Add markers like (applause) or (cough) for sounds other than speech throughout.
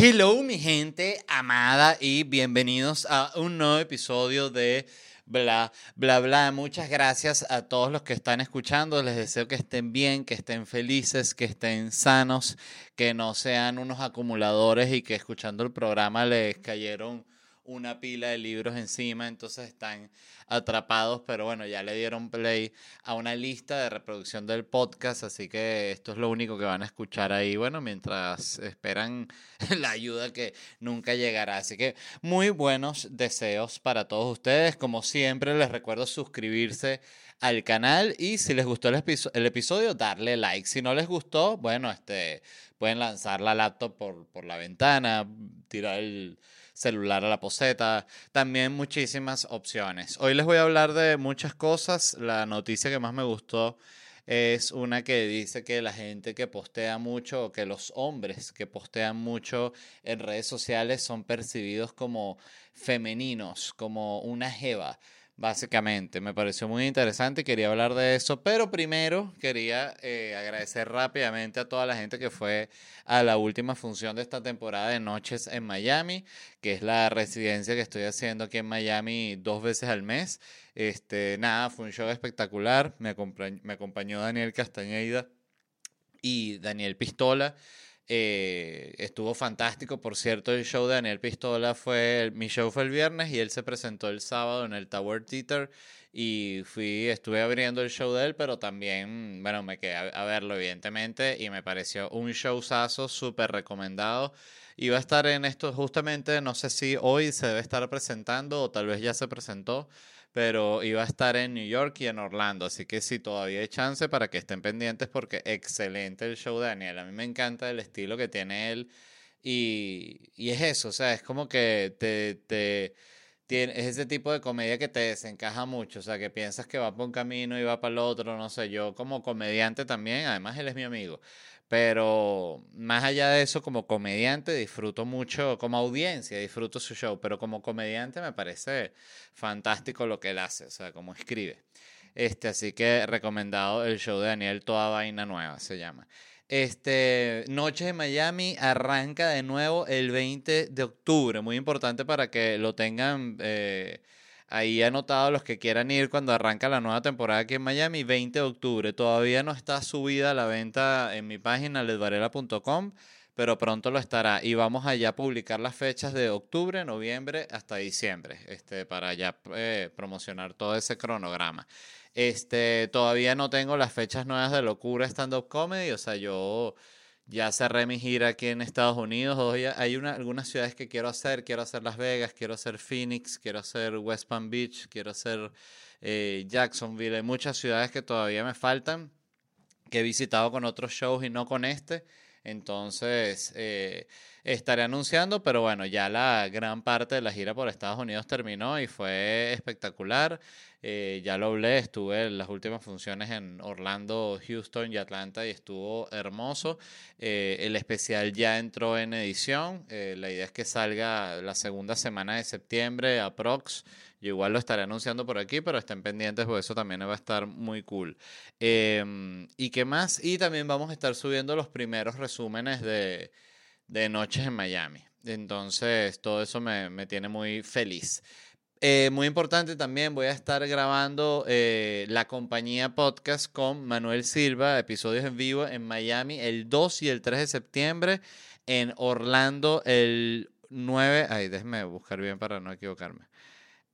Hello, mi gente amada, y bienvenidos a un nuevo episodio de Bla, bla, bla. Muchas gracias a todos los que están escuchando. Les deseo que estén bien, que estén felices, que estén sanos, que no sean unos acumuladores y que escuchando el programa les cayeron una pila de libros encima, entonces están atrapados, pero bueno, ya le dieron play a una lista de reproducción del podcast, así que esto es lo único que van a escuchar ahí, bueno, mientras esperan (laughs) la ayuda que nunca llegará. Así que muy buenos deseos para todos ustedes. Como siempre, les recuerdo suscribirse al canal y si les gustó el, episodio, darle like. Si no les gustó, bueno, este, pueden lanzar la laptop por, por la ventana, tirar el celular a la poseta, también muchísimas opciones. Hoy les voy a hablar de muchas cosas. La noticia que más me gustó es una que dice que la gente que postea mucho o que los hombres que postean mucho en redes sociales son percibidos como femeninos, como una jeva básicamente. Me pareció muy interesante y quería hablar de eso, pero primero quería eh, agradecer rápidamente a toda la gente que fue a la última función de esta temporada de Noches en Miami, que es la residencia que estoy haciendo aquí en Miami dos veces al mes. Este, nada, fue un show espectacular, me me acompañó Daniel Castañeda y Daniel Pistola. Eh, estuvo fantástico, por cierto, el show de Daniel Pistola fue, mi show fue el viernes y él se presentó el sábado en el Tower Theater y fui, estuve abriendo el show de él, pero también, bueno, me quedé a, verlo evidentemente y me pareció un showzazo súper recomendado. Iba a estar en esto justamente, no sé si hoy se debe estar presentando o tal vez ya se presentó pero iba a estar en New York y en Orlando, así que sí, todavía hay chance para que estén pendientes porque excelente el show de Daniel, a mí me encanta el estilo que tiene él y, y es eso, o sea, es como que te, te es ese tipo de comedia que te desencaja mucho, o sea, que piensas que va por un camino y va para el otro, no sé, yo como comediante también, además él es mi amigo, pero más allá de eso, como comediante disfruto mucho, como audiencia disfruto su show, pero como comediante me parece fantástico lo que él hace, o sea, como escribe. Este, así que recomendado el show de Daniel Toda Vaina Nueva, se llama. Este, Noches en Miami arranca de nuevo el 20 de octubre, muy importante para que lo tengan eh, Ahí anotado los que quieran ir cuando arranca la nueva temporada aquí en Miami, 20 de octubre. Todavía no está subida la venta en mi página ledvarela.com, pero pronto lo estará. Y vamos allá a publicar las fechas de octubre, noviembre hasta diciembre, este, para ya eh, promocionar todo ese cronograma. Este, todavía no tengo las fechas nuevas de Locura Stand Up Comedy, o sea, yo ya cerré mi gira aquí en Estados Unidos. Hoy hay una, algunas ciudades que quiero hacer. Quiero hacer Las Vegas, quiero hacer Phoenix, quiero hacer West Palm Beach, quiero hacer eh, Jacksonville. Hay muchas ciudades que todavía me faltan, que he visitado con otros shows y no con este. Entonces, eh, estaré anunciando, pero bueno, ya la gran parte de la gira por Estados Unidos terminó y fue espectacular. Eh, ya lo hablé, estuve en las últimas funciones en Orlando, Houston y Atlanta y estuvo hermoso. Eh, el especial ya entró en edición. La idea es que salga la segunda semana de septiembre, aprox. Yo igual lo estaré anunciando por aquí, pero estén pendientes porque eso también va a estar muy cool. Em, ¿Y qué más? Y también vamos a estar subiendo los primeros resúmenes de, de Noches en Miami. Entonces, todo eso me, me tiene muy feliz. Eh, muy importante también, voy a estar grabando eh, la compañía podcast con Manuel Silva, episodios en vivo en Miami el 2 y el 3 de septiembre, en Orlando el 9, ay, déjeme buscar bien para no equivocarme.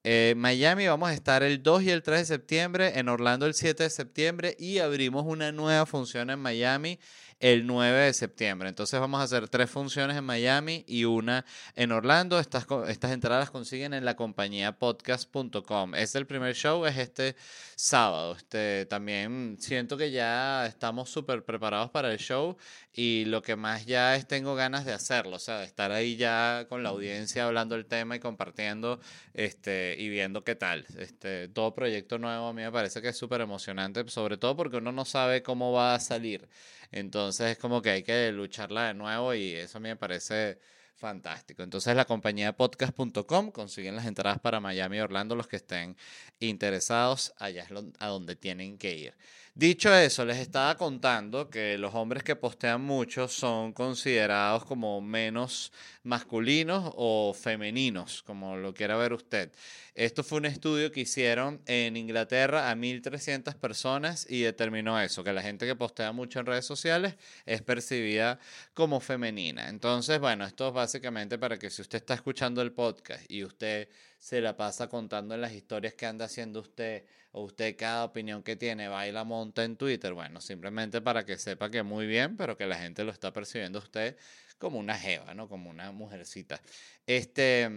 Eh, Miami vamos a estar el 2 y el 3 de septiembre, en Orlando el 7 de septiembre y abrimos una nueva función en Miami el 9 de septiembre. Entonces vamos a hacer tres funciones en Miami y una en Orlando. Estas, estas entradas consiguen en la compañía podcast.com. Es el primer show, es este sábado. Este, también siento que ya estamos súper preparados para el show y lo que más ya es tengo ganas de hacerlo, o sea, de estar ahí ya con la audiencia hablando el tema y compartiendo este, y viendo qué tal. Este, todo proyecto nuevo a mí me parece que es súper emocionante, sobre todo porque uno no sabe cómo va a salir. Entonces es como que hay que lucharla de nuevo y eso a mí me parece fantástico. Entonces la compañía podcast.com consiguen las entradas para Miami y Orlando los que estén interesados, allá es a donde tienen que ir. Dicho eso, les estaba contando que los hombres que postean mucho son considerados como menos masculinos o femeninos, como lo quiera ver usted. Esto fue un estudio que hicieron en Inglaterra a 1.300 personas y determinó eso, que la gente que postea mucho en redes sociales es percibida como femenina. Entonces, bueno, esto es básicamente para que si usted está escuchando el podcast y usted se la pasa contando en las historias que anda haciendo usted usted cada opinión que tiene va y la monta en Twitter, bueno, simplemente para que sepa que muy bien, pero que la gente lo está percibiendo usted como una jeva, ¿no? Como una mujercita. Este,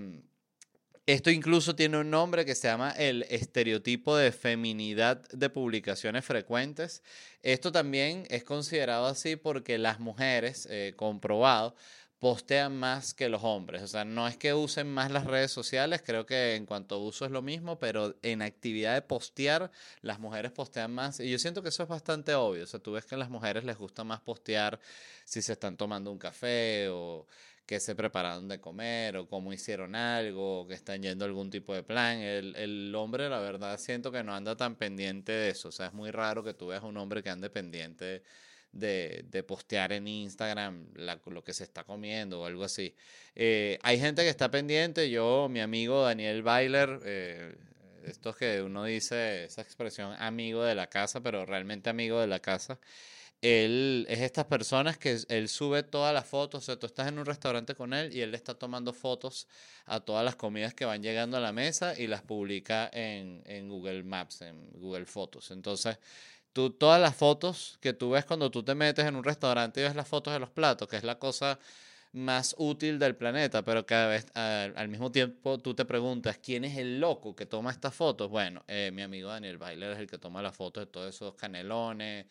esto incluso tiene un nombre que se llama el estereotipo de feminidad de publicaciones frecuentes. Esto también es considerado así porque las mujeres, eh, comprobado, postean más que los hombres. O sea, no es que usen más las redes sociales, creo que en cuanto a uso es lo mismo, pero en actividad de postear, las mujeres postean más. Y yo siento que eso es bastante obvio. O sea, tú ves que a las mujeres les gusta más postear si se están tomando un café o que se prepararon de comer o cómo hicieron algo, o que están yendo a algún tipo de plan. El, el, hombre, la verdad, siento que no anda tan pendiente de eso. O sea, es muy raro que tú veas un hombre que ande pendiente de, postear en Instagram lo que se está comiendo o algo así. Eh, hay gente que está pendiente, yo, mi amigo Daniel Bailer, eh, esto es que uno dice esa expresión amigo de la casa, pero realmente amigo de la casa. Él es estas personas que él sube todas las fotos, o sea, tú estás en un restaurante con él y él le está tomando fotos a todas las comidas que van llegando a la mesa y las publica en, en Google Maps, en Google Fotos. Entonces, tú, todas las fotos que tú ves cuando tú te metes en un restaurante y ves las fotos de los platos, que es la cosa más útil del planeta, pero cada vez al mismo tiempo tú te preguntas quién es el loco que toma estas fotos. Bueno, eh, mi amigo Daniel Bailer es el que toma las fotos de todos esos canelones,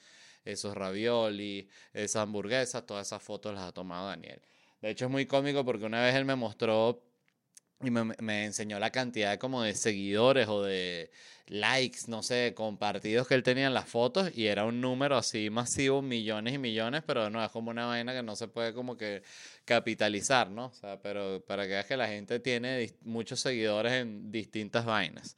esos ravioli, esas hamburguesas, todas esas fotos las ha tomado Daniel. De hecho es muy cómico porque una vez él me mostró y me, enseñó la cantidad como de seguidores o de likes, no sé, compartidos que él tenía en las fotos y era un número así masivo, millones y millones, pero no es como una vaina que no se puede como que capitalizar, ¿no? O sea, pero para que veas que la gente tiene muchos seguidores en distintas vainas.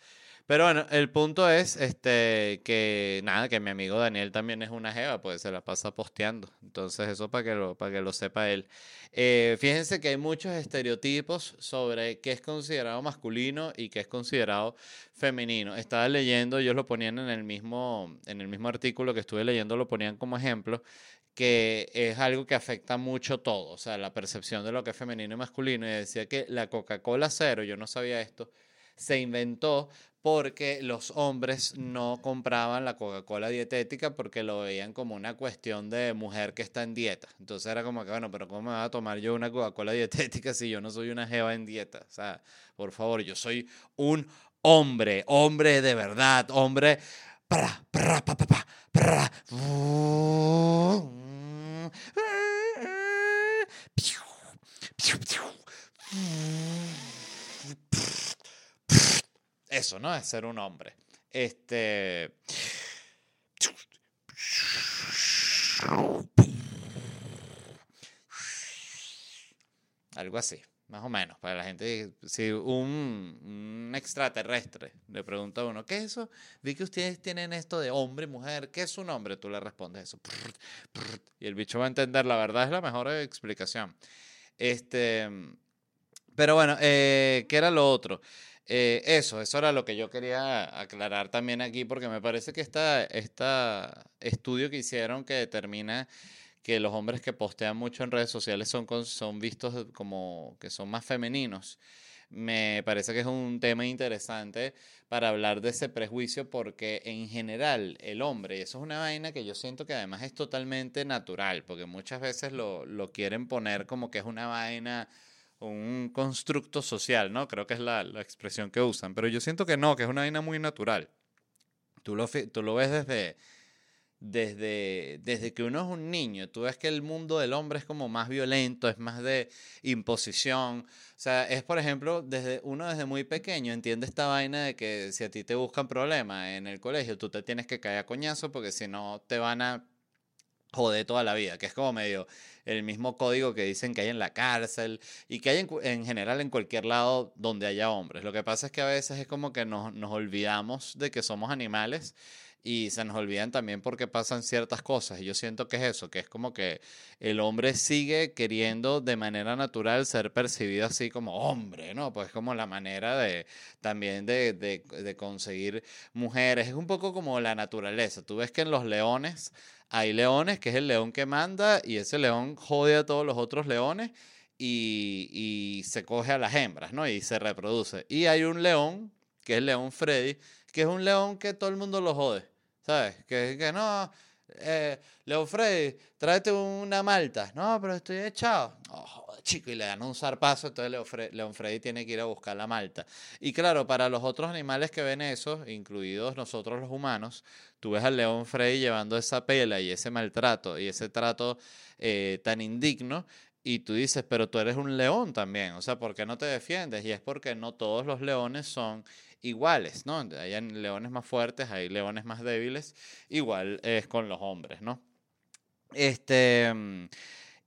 Pero bueno, el punto es este, que nada, que mi amigo Daniel también es una jeva, pues se la pasa posteando. Entonces, eso para que lo, para que lo sepa él. Eh, fíjense que hay muchos estereotipos sobre qué es considerado masculino y qué es considerado femenino. Estaba leyendo, ellos lo ponían en el mismo, en el mismo artículo que estuve leyendo, lo ponían como ejemplo que es algo que afecta mucho todo, o sea, la percepción de lo que es femenino y masculino. Y decía que la Coca-Cola cero, yo no sabía esto, se inventó porque los hombres no compraban la Coca-Cola dietética porque lo veían como una cuestión de mujer que está en dieta. Entonces era como que, bueno, pero ¿cómo me voy a tomar yo una Coca-Cola (laughs) dietética si yo no soy una jeva en dieta? O sea, por favor, yo soy un hombre, hombre de verdad, hombre... eso, ¿no? Es ser un hombre. Este. Algo así, más o menos, para la gente. Si un, extraterrestre le pregunta a uno, ¿qué es eso? Vi que ustedes tienen esto de hombre, mujer, ¿qué es su nombre? Tú le respondes eso. Y el bicho va a entender, la verdad es la mejor explicación. Este. Pero bueno, eh, ¿qué era lo otro? Eh, eso, eso era lo que yo quería aclarar también aquí, porque me parece que este estudio que hicieron que determina que los hombres que postean mucho en redes sociales son, son vistos como que son más femeninos. Me parece que es un tema interesante para hablar de ese prejuicio porque en general el hombre, y eso es una vaina que yo siento que además es totalmente natural, porque muchas veces lo, lo quieren poner como que es una vaina un constructo social, ¿no? Creo que es la, la, expresión que usan, pero yo siento que no, que es una vaina muy natural. Tú lo, tú lo ves desde, desde, desde que uno es un niño, tú ves que el mundo del hombre es como más violento, es más de imposición. O sea, es por ejemplo, desde uno desde muy pequeño entiende esta vaina de que si a ti te buscan problemas en el colegio, tú te tienes que caer a coñazo porque si no te van a jode toda la vida, que es como medio el mismo código que dicen que hay en la cárcel y que hay en, en general en cualquier lado donde haya hombres. Lo que pasa es que a veces es como que nos, nos olvidamos de que somos animales y se nos olvidan también porque pasan ciertas cosas. Y yo siento que es eso, que es como que el hombre sigue queriendo de manera natural ser percibido así como hombre, ¿no? Pues como la manera de también de, de, conseguir mujeres. Es un poco como la naturaleza. Tú ves que en los leones hay leones, que es el león que manda, y ese león jode a todos los otros leones. Y, y se coge a las hembras, ¿no? Y se reproduce. Y hay un león, que es león Freddy, que es un león que todo el mundo lo jode, ¿sabes? Que, que no, eh, León Freddy, tráete una malta. No, pero estoy echado. Oh, chico, y le dan un zarpazo, entonces Freddy, León Freddy tiene que ir a buscar la malta. Y claro, para los otros animales que ven eso, incluidos nosotros los humanos, tú ves al León Freddy llevando esa pela y ese maltrato y ese trato eh, tan indigno y tú dices, pero tú eres un león también, o sea, ¿por qué no te defiendes? Y es porque no todos los leones son iguales, ¿no? Hay leones más fuertes, hay leones más débiles, igual es con los hombres, ¿no? Este,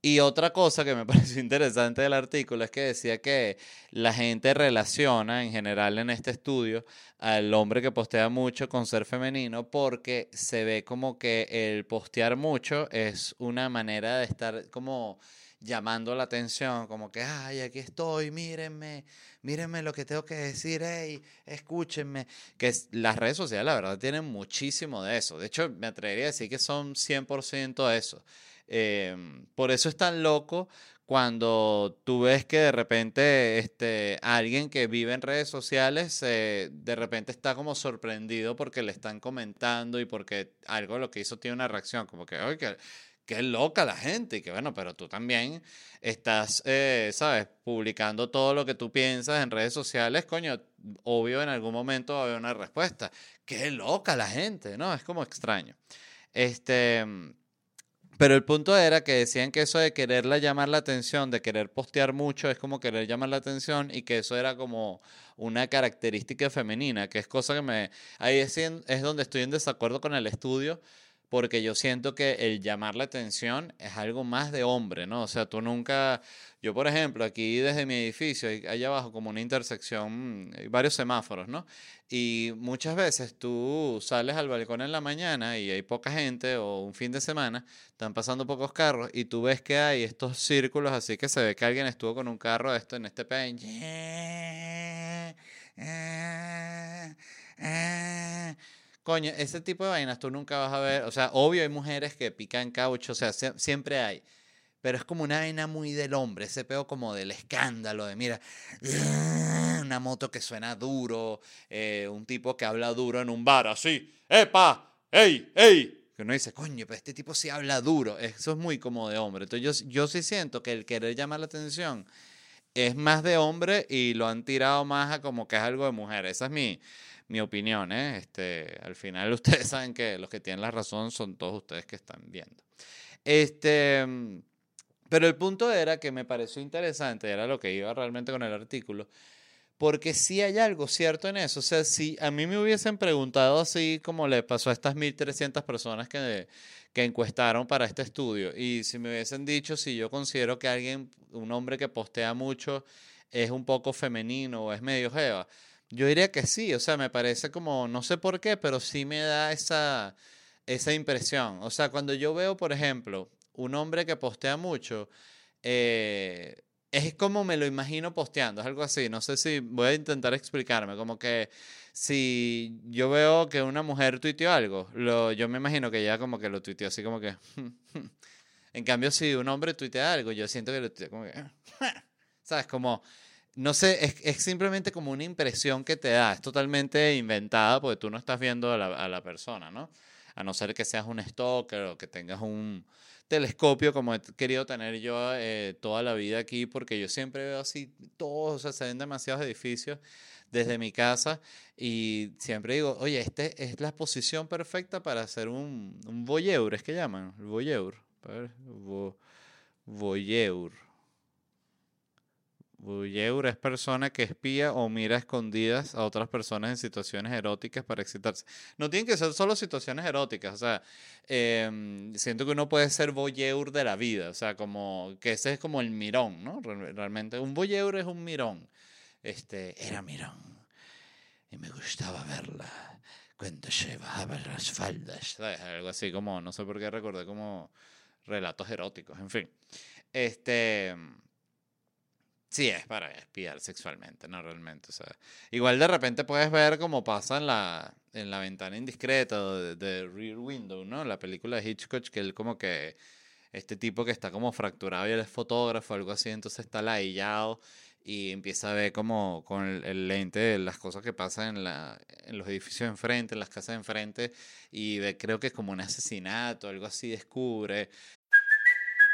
y otra cosa que me (laughs) pareció interesante del artículo es que decía que la gente relaciona en general en este estudio al hombre que postea mucho con ser femenino porque se ve como que el postear mucho es una manera de estar como llamando la atención, como que, ay, aquí estoy, mírenme, mírenme lo que tengo que decir, hey, escúchenme. Que las redes sociales, la verdad, tienen muchísimo de eso. De hecho, me atrevería a decir que son 100% eso. Em, por eso es tan loco cuando tú ves que de repente este, alguien que vive en redes sociales eh, de repente está como sorprendido porque le están comentando y porque algo lo que hizo tiene una reacción, como que, oye, qué loca la gente, y que bueno, pero tú también estás, eh, ¿sabes? Publicando todo lo que tú piensas en redes sociales, coño, obvio en algún momento va a haber una respuesta. Qué loca la gente, ¿no? Es como extraño. Este, pero el punto era que decían que eso de quererla llamar la atención, de querer postear mucho, es como querer llamar la atención y que eso era como una característica femenina, que es cosa que me... Ahí es, es donde estoy en desacuerdo con el estudio, porque yo siento que el llamar la atención es algo más de hombre, ¿no? O sea, tú nunca, yo por ejemplo, aquí desde mi edificio, allá abajo como una intersección, hay varios semáforos, ¿no? Y muchas veces tú sales al balcón en la mañana y hay poca gente o un fin de semana, están pasando pocos carros y tú ves que hay estos círculos así que se ve que alguien estuvo con un carro esto en este pen. Coño, ese tipo de vainas tú nunca vas a ver. O sea, obvio hay mujeres que pican caucho, o sea, siempre hay. Pero es como una vaina muy del hombre, ese peo como del escándalo, de mira, (laughs) una moto que suena duro, eh, un tipo que habla duro en un bar, así, ¡epa! ¡ey! ¡ey! Que uno dice, coño, pero este tipo sí habla duro. Eso es muy como de hombre. Entonces yo, yo sí siento que el querer llamar la atención es más de hombre y lo han tirado más a como que es algo de mujer. Esa es mi, mi opinión, ¿eh? Este, al final (laughs) ustedes saben que los que tienen la razón son todos ustedes que están viendo. Este, pero el punto era que me pareció interesante, era lo que iba realmente con el artículo, porque sí hay algo cierto en eso. O sea, si a mí me hubiesen preguntado así como le pasó a estas 1.300 personas que, que encuestaron para este estudio, y si me hubiesen dicho si yo considero que alguien, un hombre que postea mucho, es un poco femenino o es medio jeva, yo diría que sí, o sea, me parece como, no sé por qué, pero sí me da esa, esa impresión. O sea, cuando yo veo, por ejemplo, un hombre que postea mucho, eh, es como me lo imagino posteando, es algo así. No sé si voy a intentar explicarme, como que si yo veo que una mujer tuiteó algo, lo, yo me imagino que ella como que lo tuiteó así como que... (laughs) en cambio, si un hombre tuitea algo, yo siento que lo tuitea como que... (laughs) ¿Sabes? Como no sé, es, simplemente como una impresión que te da, es totalmente inventada porque tú no estás viendo a la, persona, ¿no? A no ser que seas un stalker o que tengas un telescopio como he querido tener yo eh, toda la vida aquí, porque yo siempre veo así, todos, o sea, se ven demasiados edificios desde mi casa y siempre digo, oye, este es la posición perfecta para hacer un, un voyeur, es que llaman, el voyeur, voyeur Voyeur es persona que espía o mira escondidas a otras personas en situaciones eróticas para excitarse. No tienen que ser solo situaciones eróticas, o sea, em, siento que uno puede ser voyeur de la vida, o sea, como que ese es como el mirón, ¿no? Realmente, un voyeur es un mirón. Este, era mirón. Y me gustaba verla cuando se bajaba las faldas, Algo así como, no sé por qué recordé como relatos eróticos, en fin. Este Sí, es para espiar sexualmente, no realmente. O sea, igual de repente puedes ver cómo pasa en la, en la ventana indiscreta de, Rear Window, ¿no? La película de Hitchcock, que él como que, este tipo que está como fracturado y él es fotógrafo, algo así, entonces está ladillado y empieza a ver como con el, el lente las cosas que pasan en, la, en los edificios de enfrente, en las casas de enfrente, y ve, creo que es como un asesinato, algo así, descubre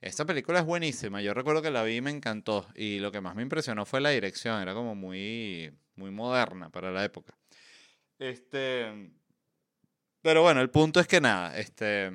Esta película es buenísima. Yo recuerdo que la vi y me encantó. Y lo que más me impresionó fue la dirección. Era como muy, muy moderna para la época. Este. Pero bueno, el punto es que nada. Este.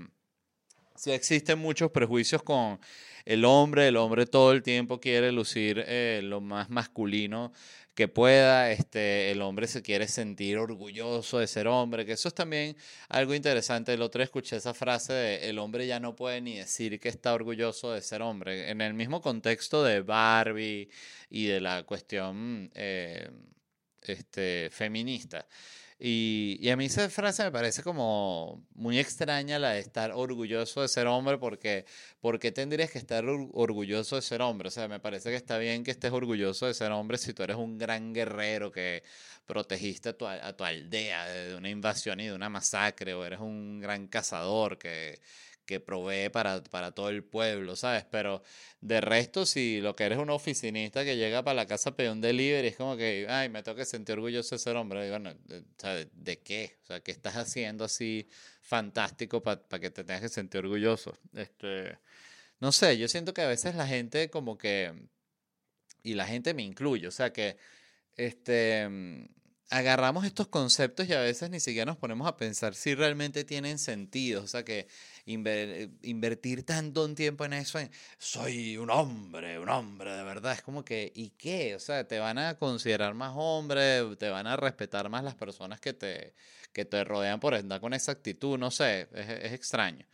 Sí existen muchos prejuicios con el hombre. El hombre todo el tiempo quiere lucir eh, lo más masculino que pueda, este, el hombre se quiere sentir orgulloso de ser hombre, que eso es también algo interesante. El otro escuché esa frase de el hombre ya no puede ni decir que está orgulloso de ser hombre, en el mismo contexto de Barbie y de la cuestión eh, este, feminista. Y, a mí esa frase me parece como muy extraña la de estar orgulloso de ser hombre, porque ¿por qué tendrías que estar orgulloso de ser hombre? O sea, me parece que está bien que estés orgulloso de ser hombre si tú eres un gran guerrero que protegiste a tu, a tu aldea de una invasión y de una masacre, o eres un gran cazador que que provee para, para todo el pueblo, ¿sabes? Pero de resto, si lo que eres un oficinista que llega para la casa a pedir un delivery, es como que, ay, me tengo que sentir orgulloso de ser hombre. Bueno, ¿de, ¿de qué? O sea, ¿qué estás haciendo así fantástico para que te tengas que sentir orgulloso? Este, no sé, yo siento que a veces la gente como que, y la gente me incluye, o sea, que, este agarramos estos conceptos y a veces ni siquiera nos ponemos a pensar si realmente tienen sentido. O sea, que invertir tanto tiempo en eso, soy un hombre, un hombre de verdad, es como que, ¿y qué? O sea, te van a considerar más hombre, te van a respetar más las personas que te, que te rodean por andar con esa actitud, no sé, es, extraño.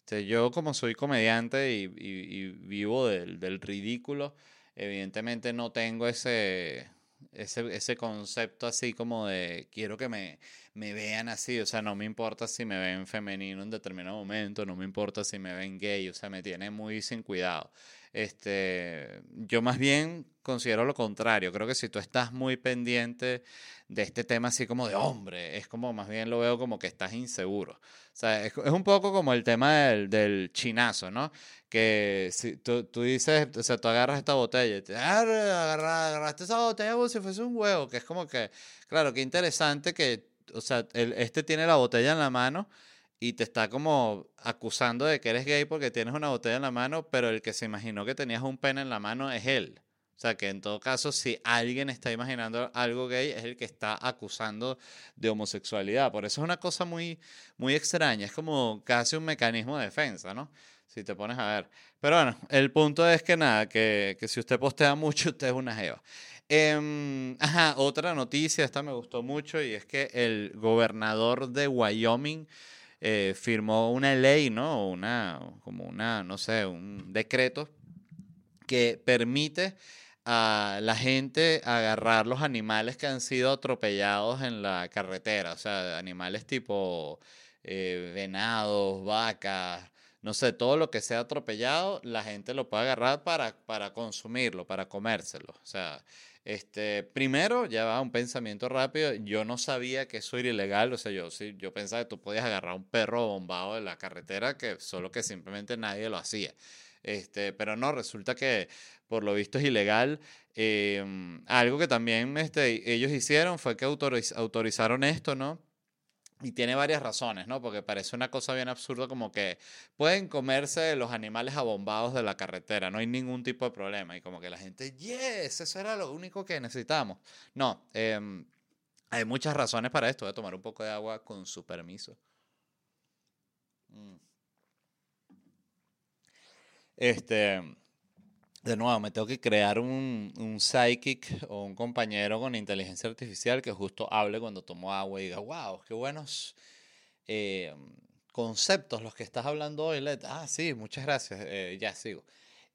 Este, yo como soy comediante y, vivo del, del ridículo, evidentemente no tengo ese ese, ese concepto así como de quiero que me, me vean así, o sea, no me importa si me ven femenino en determinado momento, no me importa si me ven gay, o sea, me tiene muy sin cuidado. Este, yo más bien considero lo contrario, creo que si tú estás muy pendiente de este tema así como de hombre, es como más bien lo veo como que estás inseguro. O sea, es, un poco como el tema del, del chinazo, ¿no? Que si tú, tú, dices, o sea, tú agarras esta botella y te agarraste esa botella como si fuese un huevo, que es como que, claro, qué interesante que, o sea, el, este tiene la botella en la mano y te está como acusando de que eres gay porque tienes una botella en la mano, pero el que se imaginó que tenías un pene en la mano es él. O sea que en todo caso, si alguien está imaginando algo gay, es el que está acusando de homosexualidad. Por eso es una cosa muy, muy extraña. Es como casi un mecanismo de defensa, ¿no? Si te pones a ver. Pero bueno, el punto es que nada, que, que si usted postea mucho, (laughs) usted es una jeva. Em, ajá, otra noticia, esta me gustó mucho, y es que el gobernador de Wyoming eh, firmó una ley, ¿no? Una, como una, no sé, un decreto que permite a la gente agarrar los animales que han sido atropellados en la carretera, o sea, animales tipo eh, venados, vacas, no sé, todo lo que sea atropellado, la gente lo puede agarrar para, para consumirlo, para comérselo. O sea, este, primero, ya va un pensamiento rápido. Yo no sabía que eso era ilegal. O sea, yo, sí, yo pensaba que tú podías agarrar un perro bombado de la carretera, que solo que simplemente nadie lo hacía. Este, pero no, resulta que por lo visto es ilegal. Em, algo que también este, ellos hicieron fue que autoriz- autorizaron esto, ¿no? Y tiene varias razones, ¿no? Porque parece una cosa bien absurda como que pueden comerse los animales abombados de la carretera, no hay ningún tipo de problema. Y como que la gente, yes, eso era lo único que necesitamos. No, em, hay muchas razones para esto. Voy a tomar un poco de agua con su permiso. Mm. Este, de nuevo, me tengo que crear un, un psychic o un compañero con inteligencia artificial que justo hable cuando tomo agua y diga, wow, qué buenos eh, conceptos los que estás hablando hoy, Let. Ah, sí, muchas gracias. eh, ya sigo.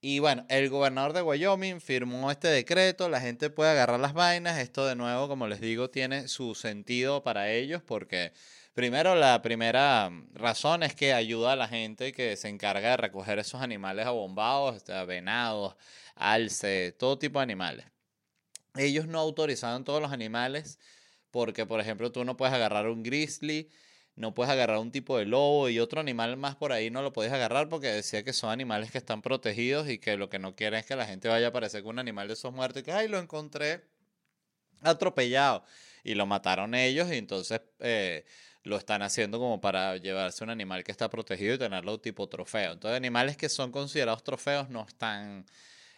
Y bueno, el gobernador de Wyoming firmó este decreto, la gente puede agarrar las vainas, esto de nuevo, como les digo, tiene su sentido para ellos porque primero la primera razón es que ayuda a la gente que se encarga de recoger esos animales abombados, este, venados, alce, todo tipo de animales. Ellos no autorizaban todos los animales porque, por ejemplo, tú no puedes agarrar un grizzly, no puedes agarrar un tipo de lobo y otro animal más por ahí no lo podías agarrar porque decía que son animales que están protegidos y que lo que no quieren es que la gente vaya a aparecer con un animal de esos muertos y que, ay, lo encontré atropellado. Y lo mataron ellos y entonces eh, lo están haciendo como para llevarse un animal que está protegido y tenerlo tipo trofeo. Entonces, animales que son considerados trofeos no están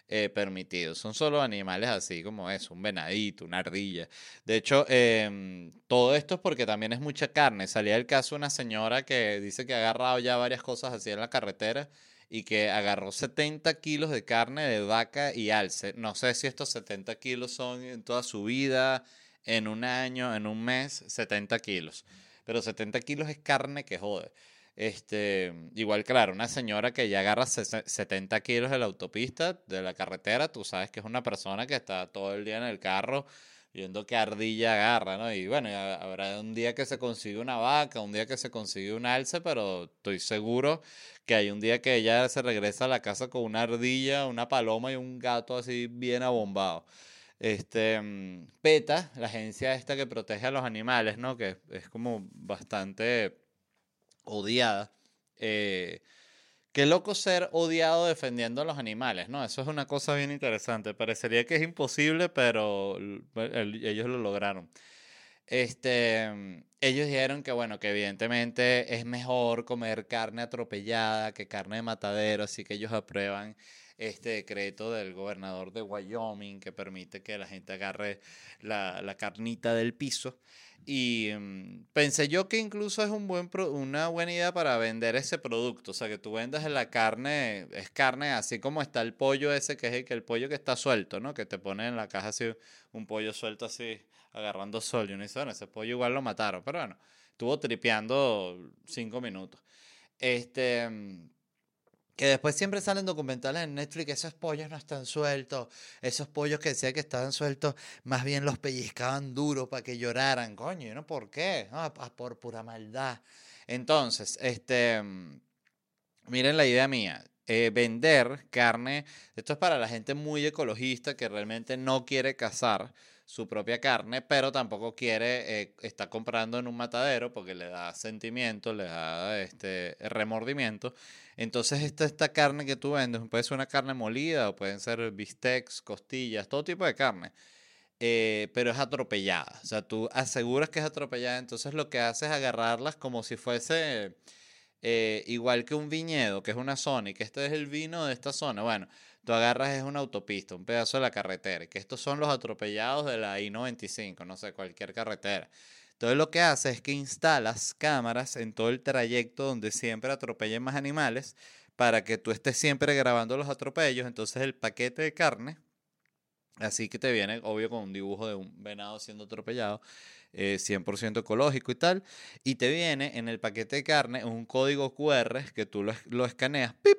eh, permitidos. Son solo animales así como eso, un venadito, una ardilla. De hecho, em, todo esto es porque también es mucha carne. Salía el caso de una señora que dice que ha agarrado ya varias cosas así en la carretera y que agarró 70 kilos de carne de vaca y alce. No sé si estos 70 kilos son en toda su vida, en un año, en un mes, 70 kilos. Pero 70 kilos es carne que jode. Este, igual, claro, una señora que ya agarra ses- 70 kilos de la autopista, de la carretera, tú sabes que es una persona que está todo el día en el carro viendo qué ardilla agarra, ¿no? Y bueno, habrá un día que se consigue una vaca, un día que se consigue un alce, pero estoy seguro que hay un día que ella se regresa a la casa con una ardilla, una paloma y un gato así bien abombado. Este, mm, PETA, la agencia esta que protege a los animales, ¿no? Que es como bastante odiada. Eh, qué loco ser odiado defendiendo a los animales, ¿no? Eso es una cosa bien interesante. Parecería que es imposible, pero ellos lo lograron. Este, mm, ellos dijeron que, bueno, que evidentemente es mejor comer carne atropellada que carne de matadero, así que ellos aprueban este decreto del gobernador de Wyoming que permite que la gente agarre la, la carnita del piso. Y mm, pensé yo que incluso es un buen una buena idea para vender ese producto. O sea, que tú vendas la carne, es carne así como está el pollo ese, que es el, que el pollo que está suelto, ¿no? Que te pone en la caja así un pollo suelto así, agarrando sol. Y uno dice, bueno, ese pollo igual lo mataron. Pero bueno, estuvo tripeando cinco minutos. Este... que después siempre salen documentales en Netflix, esos pollos no están sueltos, esos pollos que decía que estaban sueltos, más bien los pellizcaban duro para que lloraran, coño, ¿y ¿no? ¿Por qué? Ah, por pura maldad. Entonces, este, mm, miren la idea mía, eh, vender carne, esto es para la gente muy ecologista que realmente no quiere cazar su propia carne, pero tampoco quiere eh, estar comprando en un matadero porque le da sentimiento, le da este remordimiento. Entonces, esta, esta carne que tú vendes puede ser una carne molida o pueden ser bistecs, costillas, todo tipo de carne. eh, pero es atropellada. O sea, tú aseguras que es atropellada, entonces lo que haces es agarrarlas como si fuese eh, igual que un viñedo, que es una zona, y que este es el vino de esta zona. Bueno, tú agarras es una autopista, un pedazo de la carretera, que estos son los atropellados de la I-95, no sé, cualquier carretera. Entonces lo que hace es que instalas cámaras en todo el trayecto donde siempre atropellen más animales para que tú estés siempre grabando los atropellos. Entonces el paquete de carne, así que te viene obvio con un dibujo de un venado siendo atropellado, eh, 100% ecológico y tal, y te viene en el paquete de carne un código QR que tú lo, lo escaneas, ¡pip!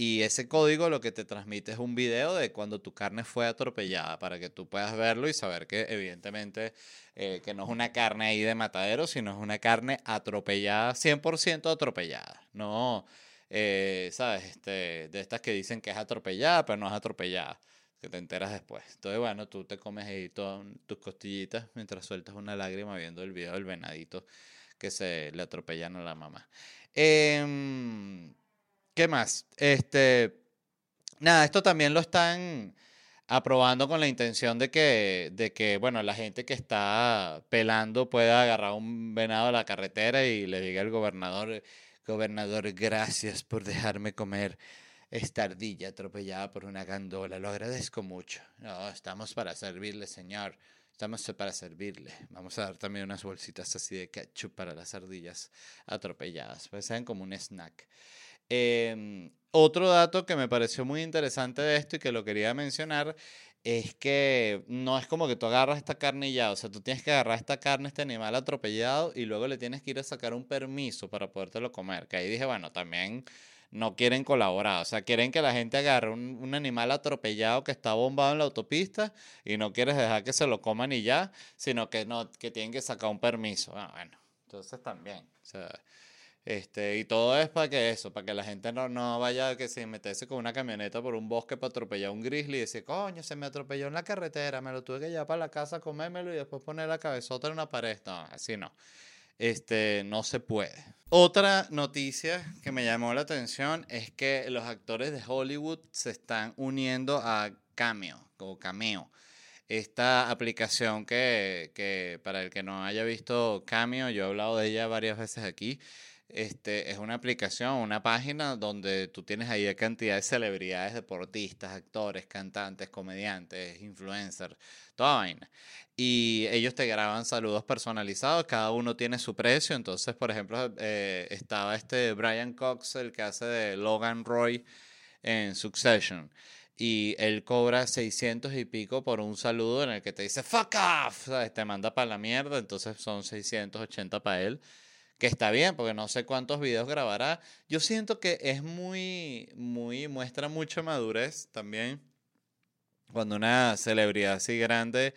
Y ese código lo que te transmite es un video de cuando tu carne fue atropellada para que tú puedas verlo y saber que evidentemente eh, que no es una carne ahí de matadero, sino es una carne atropellada, 100% atropellada. No, eh, ¿sabes? Este, de estas que dicen que es atropellada, pero no es atropellada, que te enteras después. Entonces, bueno, tú te comes ahí todas tus costillitas mientras sueltas una lágrima viendo el video del venadito que se le atropellan a la mamá. Em, ¿Qué más? Este, Nada, esto también lo están aprobando con la intención de que, de que, bueno, la gente que está pelando pueda agarrar un venado a la carretera y le diga al gobernador, gobernador, gracias por dejarme comer esta ardilla atropellada por una gandola, lo agradezco mucho. No, estamos para servirle, señor. Estamos para servirle. Vamos a dar también unas bolsitas así de ketchup para las ardillas atropelladas, pues sean como un snack. Em, otro dato que me pareció muy interesante de esto y que lo quería mencionar es que no es como que tú agarras esta carne y ya, o sea, tú tienes que agarrar esta carne, este animal atropellado y luego le tienes que ir a sacar un permiso para podértelo comer. Que ahí dije, bueno, también no quieren colaborar, o sea, quieren que la gente agarre un, un animal atropellado que está bombado en la autopista y no quieres dejar que se lo coman y ya, sino que no, que tienen que sacar un permiso. Ah, bueno, entonces también, o sea, este, y todo es para que eso, para que la gente no, no vaya que se meterse con una camioneta por un bosque para atropellar a un grizzly y decir, coño, se me atropelló en la carretera, me lo tuve que llevar para la casa, comérmelo y después poner la cabezota en una pared. No, así no. Este, no se puede. Otra noticia que me llamó la atención es que los actores de Hollywood se están uniendo a Cameo, o Cameo. Esta aplicación que, que para el que no haya visto Cameo, yo he hablado de ella varias veces aquí, este, es una aplicación, una página donde tú tienes ahí cantidad de celebridades, deportistas, actores, cantantes, comediantes, influencers, toda vaina. Y ellos te graban saludos personalizados, cada uno tiene su precio. Entonces, por ejemplo, eh, estaba este Brian Cox, el que hace de Logan Roy en Succession. Y él cobra 600 y pico por un saludo en el que te dice fuck off, ¿sabes? te manda para la mierda, entonces son 680 para él que está bien, porque no sé cuántos videos grabará. Yo siento que es muy, muy, muestra mucha madurez también. Cuando una celebridad así grande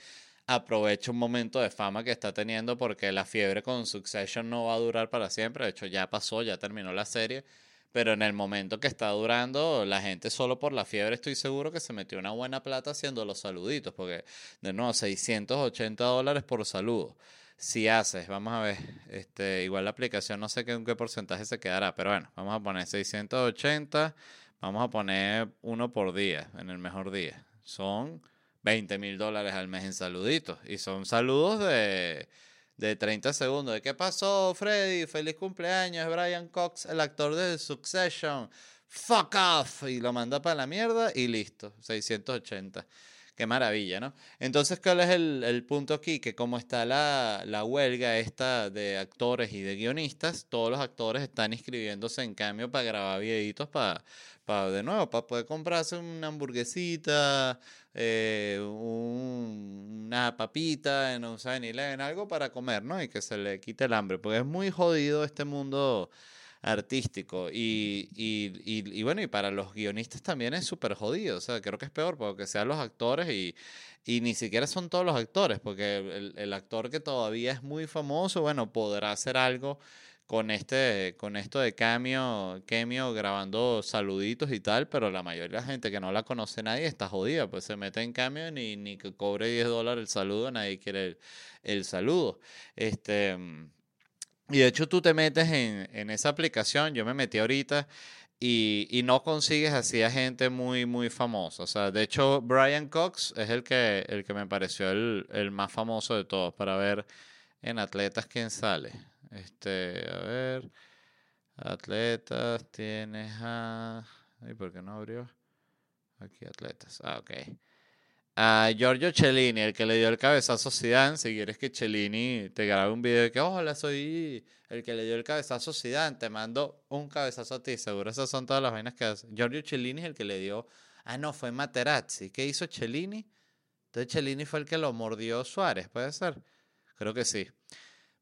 aprovecha un momento de fama que está teniendo, porque la fiebre con Succession no va a durar para siempre. De hecho, ya pasó, ya terminó la serie. Pero en el momento que está durando, la gente solo por la fiebre estoy seguro que se metió una buena plata haciendo los saluditos, porque de nuevo, 680 dólares por saludo si haces, vamos a ver, este, igual la aplicación no sé qué, qué porcentaje se quedará, pero bueno, vamos a poner 680, vamos a poner uno por día, en el mejor día. Son 20 mil dólares al mes en saluditos y son saludos de, de 30 segundos. ¿De qué pasó, Freddy? Feliz cumpleaños, Brian Cox, el actor de Succession. Fuck off. Y lo manda para la mierda y listo, 680. Qué maravilla, ¿no? Entonces, ¿cuál es el, punto aquí? Que como está la, la, huelga esta de actores y de guionistas, todos los actores están inscribiéndose en cambio para grabar videitos para, para de nuevo, para poder comprarse una hamburguesita, eh, una papita, saben ni leen algo para comer, ¿no? Y que se le quite el hambre, porque es muy jodido este mundo artístico. Y, y, y, bueno, y para los guionistas también es súper jodido. O sea, creo que es peor porque sean los actores y, y ni siquiera son todos los actores, porque el, el, actor que todavía es muy famoso, bueno, podrá hacer algo con este con esto de Cameo, Cameo grabando saluditos y tal, pero la mayoría de la gente que no la conoce nadie está jodida, pues se mete en Cameo ni, ni que cobre 10 dólares el saludo, nadie quiere el, el saludo. Este y de hecho tú te metes en, en esa aplicación, yo me metí ahorita y, y, no consigues así a gente muy, muy famosa. O sea, de hecho Brian Cox es el que, el que me pareció el, el más famoso de todos para ver en atletas quién sale. Este, a ver, atletas, tienes a... ¿Y por qué no abrió? Aquí atletas. Ah, ok a Giorgio Cellini, el que le dio el cabezazo a Zidane, si quieres que Cellini te grabe un video de que, hola, soy el que le dio el cabezazo a Zidane, te mando un cabezazo a ti, seguro esas son todas las vainas que hace. Giorgio Cellini es el que le dio, ah, no, fue Materazzi, ¿qué hizo Cellini? Entonces Cellini fue el que lo mordió Suárez, ¿puede ser? Creo que sí.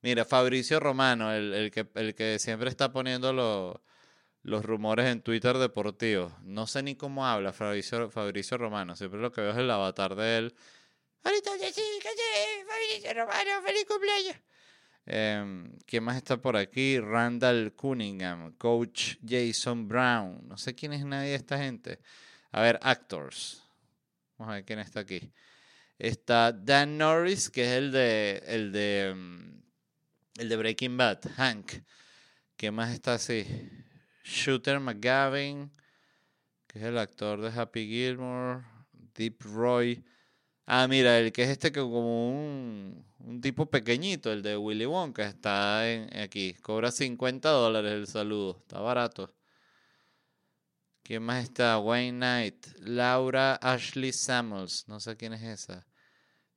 Mira, Fabricio Romano, el, el que, el que siempre está poniendo los los rumores en Twitter deportivo. No sé ni cómo habla Fabricio, Romano. Siempre lo que veo es el avatar de él. Ahorita sí, Fabricio Romano, feliz cumpleaños. Eh, ¿Quién más está por aquí? Randall Cunningham, Coach Jason Brown. No sé quién es nadie de esta gente. A ver, actors. Vamos a ver quién está aquí. Está Dan Norris, que es el de el de mm, el de Breaking Bad, Hank. ¿Quién más está así? Shooter McGavin. que es el actor de Happy Gilmore, Deep Roy. Ah, mira, el que es este que como un, tipo pequeñito, el de Willy Wonka, está aquí. Cobra 50 dólares el saludo, está barato. ¿Quién más está? Wayne Knight, Laura Ashley Samuels, no sé quién es esa.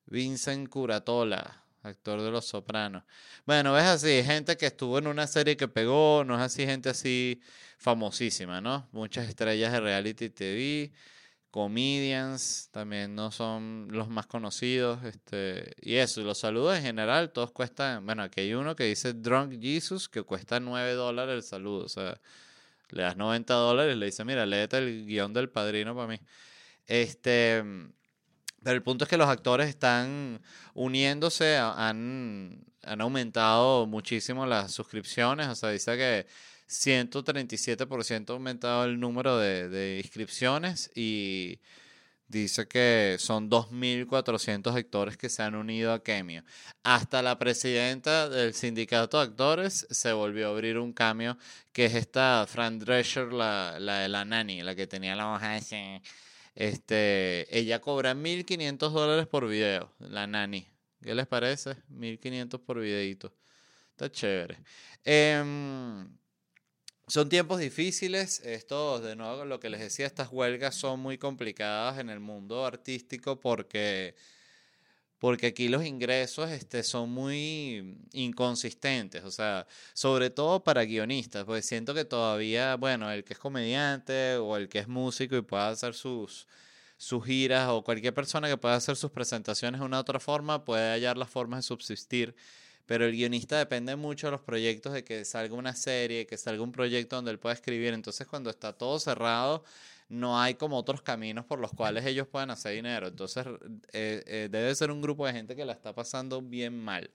Vincent Curatola, actor de Los Sopranos. Bueno, es así, gente que estuvo en una serie que pegó, no es así, gente así famosísima, ¿no? Muchas estrellas de reality TV, comedians, también no son los más conocidos, este, y eso, los saludos en general, todos cuestan, bueno, aquí hay uno que dice Drunk Jesus, que cuesta 9 dólares el saludo, o sea, le das 90 dólares le dice, mira, léete el guion del padrino para mí. Este, pero el punto es que los actores están uniéndose, han, han aumentado muchísimo las suscripciones, o sea, dice que 137% ha aumentado el número de, de inscripciones y dice que son 2.400 actores que se han unido a Cameo. Hasta la presidenta del sindicato de actores se volvió a abrir un cambio, que es esta Fran Drescher, la, la de la nani, la que tenía la hoja ese. Este, ella cobra 1.500 dólares por video, la nani. ¿Qué les parece? 1.500 por videito. Está chévere. Em, son tiempos difíciles. Esto, de nuevo, lo que les decía, estas huelgas son muy complicadas en el mundo artístico porque, porque aquí los ingresos este, son muy inconsistentes. O sea, sobre todo para guionistas, pues siento que todavía, bueno, el que es comediante o el que es músico y pueda hacer sus sus giras o cualquier persona que pueda hacer sus presentaciones de una u otra forma puede hallar las formas de subsistir pero el guionista depende mucho de los proyectos, de que salga una serie, que salga un proyecto donde él pueda escribir. Entonces, cuando está todo cerrado, no hay como otros caminos por los cuales ellos puedan hacer dinero. Entonces, eh, eh, debe ser un grupo de gente que la está pasando bien mal.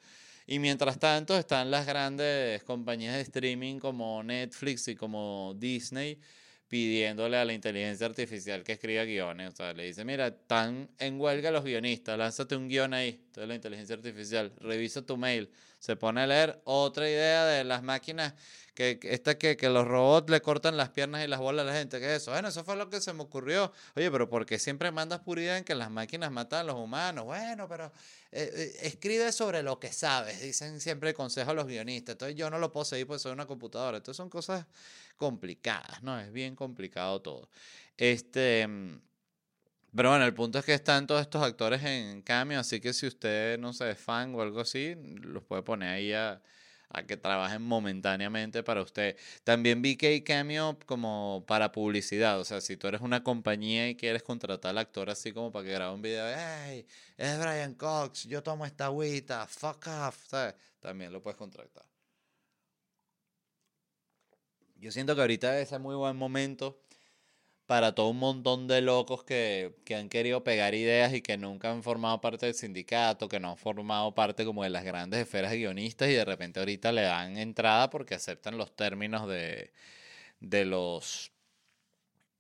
Y mientras tanto, están las grandes compañías de streaming como Netflix y como Disney pidiéndole a la inteligencia artificial que escriba guiones. O sea, le dice, mira, están en huelga los guionistas, lánzate un guion ahí. Entonces la inteligencia artificial revisa tu mail, se pone a leer otra idea de las máquinas, que, esta que, que los robots le cortan las piernas y las bolas a la gente. ¿Qué es eso? Bueno, eso fue lo que se me ocurrió. Oye, pero ¿por qué siempre mandas pura idea en que las máquinas matan a los humanos? Bueno, pero eh, eh, escribe sobre lo que sabes, dicen siempre consejo a los guionistas. Entonces yo no lo puedo seguir porque soy una computadora. Entonces son cosas complicadas, ¿no? Es bien complicado todo. Este, mm, pero bueno, el punto es que están todos estos actores en cambio, así que si usted no sé, es fan o algo así, los puede poner ahí a, a que trabajen momentáneamente para usted. También vi que hay cameo como para publicidad, o sea, si tú eres una compañía y quieres contratar al actor así como para que grabe un video, hey, es Brian Cox, yo tomo esta agüita, fuck off, ¿sabes? También lo puedes contratar. Yo siento que ahorita ese es muy buen momento para todo un montón de locos que, que, han querido pegar ideas y que nunca han formado parte del sindicato, que no han formado parte como de las grandes esferas de guionistas y de repente ahorita le dan entrada porque aceptan los términos de, de los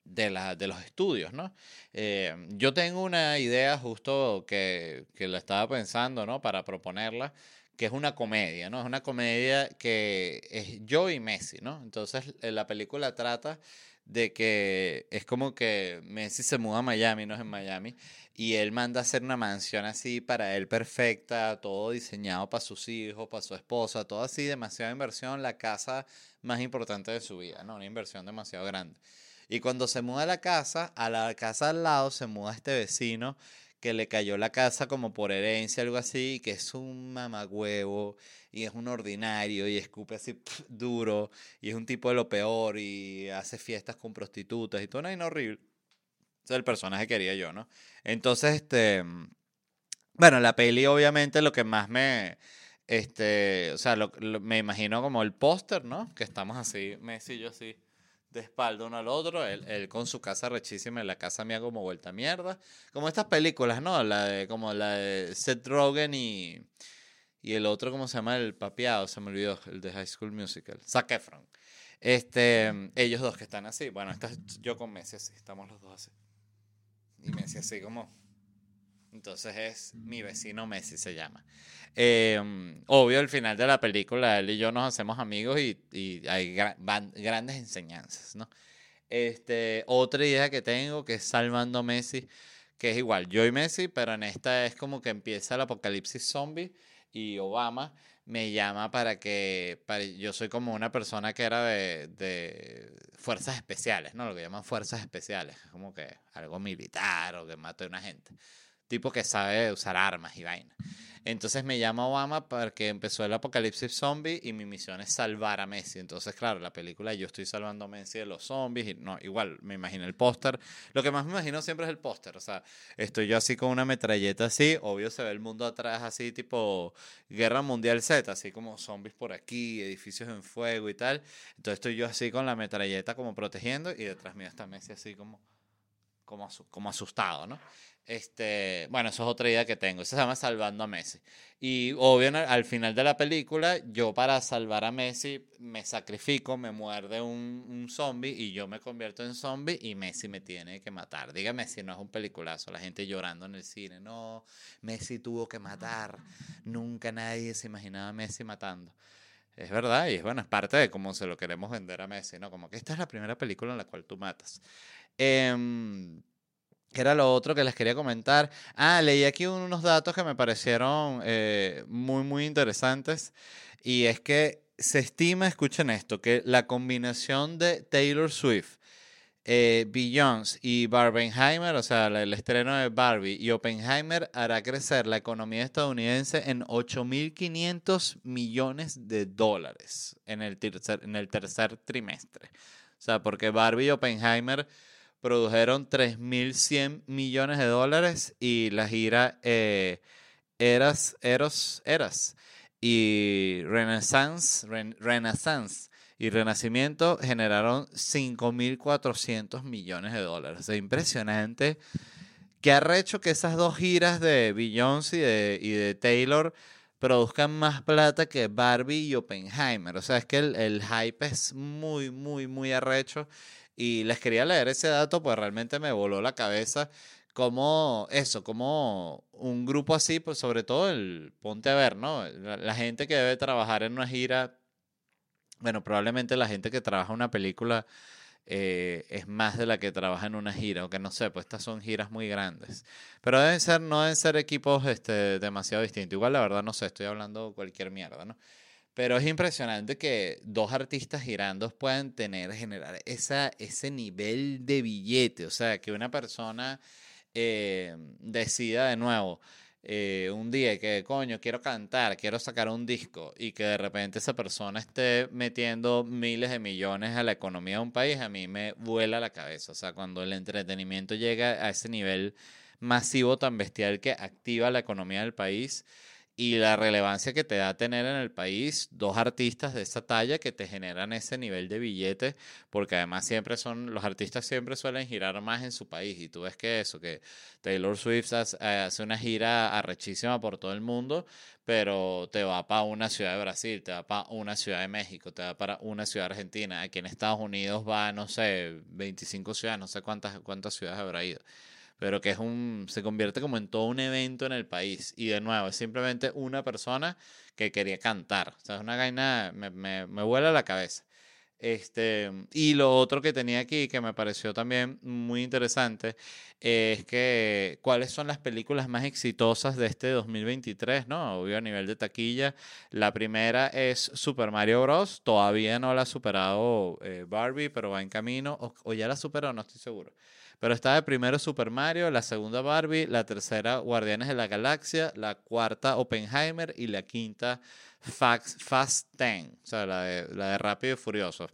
de, la, de los estudios, ¿no? Eh, yo tengo una idea justo que, que la estaba pensando, ¿no? Para proponerla, que es una comedia, ¿no? Es una comedia que es yo y Messi, ¿no? Entonces la película trata de que es como que Messi se muda a Miami, no es en Miami, y él manda a hacer una mansión así para él perfecta, todo diseñado para sus hijos, para su esposa, todo así, demasiada inversión, la casa más importante de su vida, ¿no? Una inversión demasiado grande. Y cuando se muda a la casa, a la casa al lado se muda este vecino que le cayó la casa como por herencia, algo así, que es un mamagüevo y es un ordinario y escupe así duro y es un tipo de lo peor y hace fiestas con prostitutas y todo, no, horrible. Ese es el personaje que quería yo, ¿no? Entonces, este, bueno, la peli obviamente lo que más me, este, o sea, me imagino como el póster, ¿no? Que estamos así, Messi y yo así de espalda uno al otro, él, con su casa rechísima y la casa mía como vuelta a mierda. Como estas películas, ¿no? La de, como la de Seth Rogen y, y el otro, ¿cómo se llama? El papiado, se me olvidó, el de High School Musical, Zac Efron. Este, ellos dos que están así, bueno, yo con Messi así, estamos los dos así. Y Messi así como entonces es mi vecino Messi se llama. Em, obvio, al final de la película, él y yo nos hacemos amigos y, hay grandes enseñanzas, ¿no? Este, otra idea que tengo que es Salvando Messi, que es igual, yo y Messi, pero en esta es como que empieza el apocalipsis zombie y Obama me llama para que, para, yo soy como una persona que era de, de fuerzas especiales, ¿no? Lo que llaman fuerzas especiales, como que algo militar o que mate a una gente tipo que sabe usar armas y vaina. Entonces me llama Obama porque empezó el apocalipsis zombie y mi misión es salvar a Messi. Entonces, claro, la película yo estoy salvando a Messi de los zombies y no, igual me imagino el póster. Lo que más me imagino siempre es el póster, o sea, estoy yo así con una metralleta así, obvio se ve el mundo atrás así tipo Guerra Mundial Z, así como zombies por aquí, edificios en fuego y tal. Entonces estoy yo así con la metralleta como protegiendo y detrás mío está Messi así como como, como asustado, ¿no? Este, bueno, eso es otra idea que tengo. Eso se llama Salvando a Messi. Y obvio, al final de la película, yo para salvar a Messi me sacrifico, me muerde un, un zombie y yo me convierto en zombie y Messi me tiene que matar. Dígame si no es un peliculazo, la gente llorando en el cine. No, Messi tuvo que matar. Nunca nadie se imaginaba a Messi matando. Es verdad, y es bueno, es parte de cómo se lo queremos vender a Messi, ¿no? Como que esta es la primera película en la cual tú matas. Eh, era lo otro que les quería comentar. Ah, leí aquí unos datos que me parecieron eh, muy, muy interesantes. Y es que se estima, escuchen esto, que la combinación de Taylor Swift, eh, Beyoncé y Barbenheimer, o sea, el estreno de Barbie y Oppenheimer, hará crecer la economía estadounidense en 8.500 millones de dólares en el tercer trimestre. O sea, porque Barbie y Oppenheimer produjeron 3.100 millones de dólares y la gira eh, Eras, Eros, Eras y Renaissance, Renaissance y Renacimiento generaron 5.400 millones de dólares. Es impresionante que ha hecho que esas dos giras de Beyoncé y de, y de, Taylor produzcan más plata que Barbie y Oppenheimer. O sea, es que el, el hype es muy, muy, muy arrecho. Y les quería leer ese dato, pues realmente me voló la cabeza como eso, como un grupo así, pues sobre todo el ponte a ver, ¿no? La, gente que debe trabajar en una gira, bueno, probablemente la gente que trabaja en una película eh, es más de la que trabaja en una gira, aunque no sé, pues estas son giras muy grandes. Pero deben ser, no deben ser equipos este, demasiado distintos. Igual la verdad no sé, estoy hablando cualquier mierda, ¿no? Pero es impresionante que dos artistas girando puedan tener, generar esa, ese nivel de billete. O sea, que una persona eh, decida de nuevo eh, un día que, coño, quiero cantar, quiero sacar un disco y que de repente esa persona esté metiendo miles de millones a la economía de un país, a mí me vuela la cabeza. O sea, cuando el entretenimiento llega a ese nivel masivo tan bestial que activa la economía del país y la relevancia que te da tener en el país dos artistas de esta talla que te generan ese nivel de billete, porque además siempre son, los artistas siempre suelen girar más en su país y tú ves que eso, que Taylor Swift eh, hace una gira arrechísima por todo el mundo, pero te va para una ciudad de Brasil, te va para una ciudad de México, te va para una ciudad de Argentina, aquí en Estados Unidos va, no sé, 25 ciudades, no sé cuántas, cuántas ciudades habrá ido pero que es un, se convierte como en todo un evento en el país. Y de nuevo, es simplemente una persona que quería cantar. O sea, es una gaina, me, me, me vuela la cabeza. Este, y lo otro que tenía aquí que me pareció también muy interesante es que cuáles son las películas más exitosas de este 2023, ¿no? Obvio a nivel de taquilla. La primera es Super Mario Bros. Todavía no la ha superado eh, Barbie, pero va en camino. O, o, ya la superó, no estoy seguro. Pero está de primero Super Mario, la segunda Barbie, la tercera Guardianes de la Galaxia, la cuarta Oppenheimer y la quinta Fast, Fast 10, o sea, la de, la de Rápido y Furioso.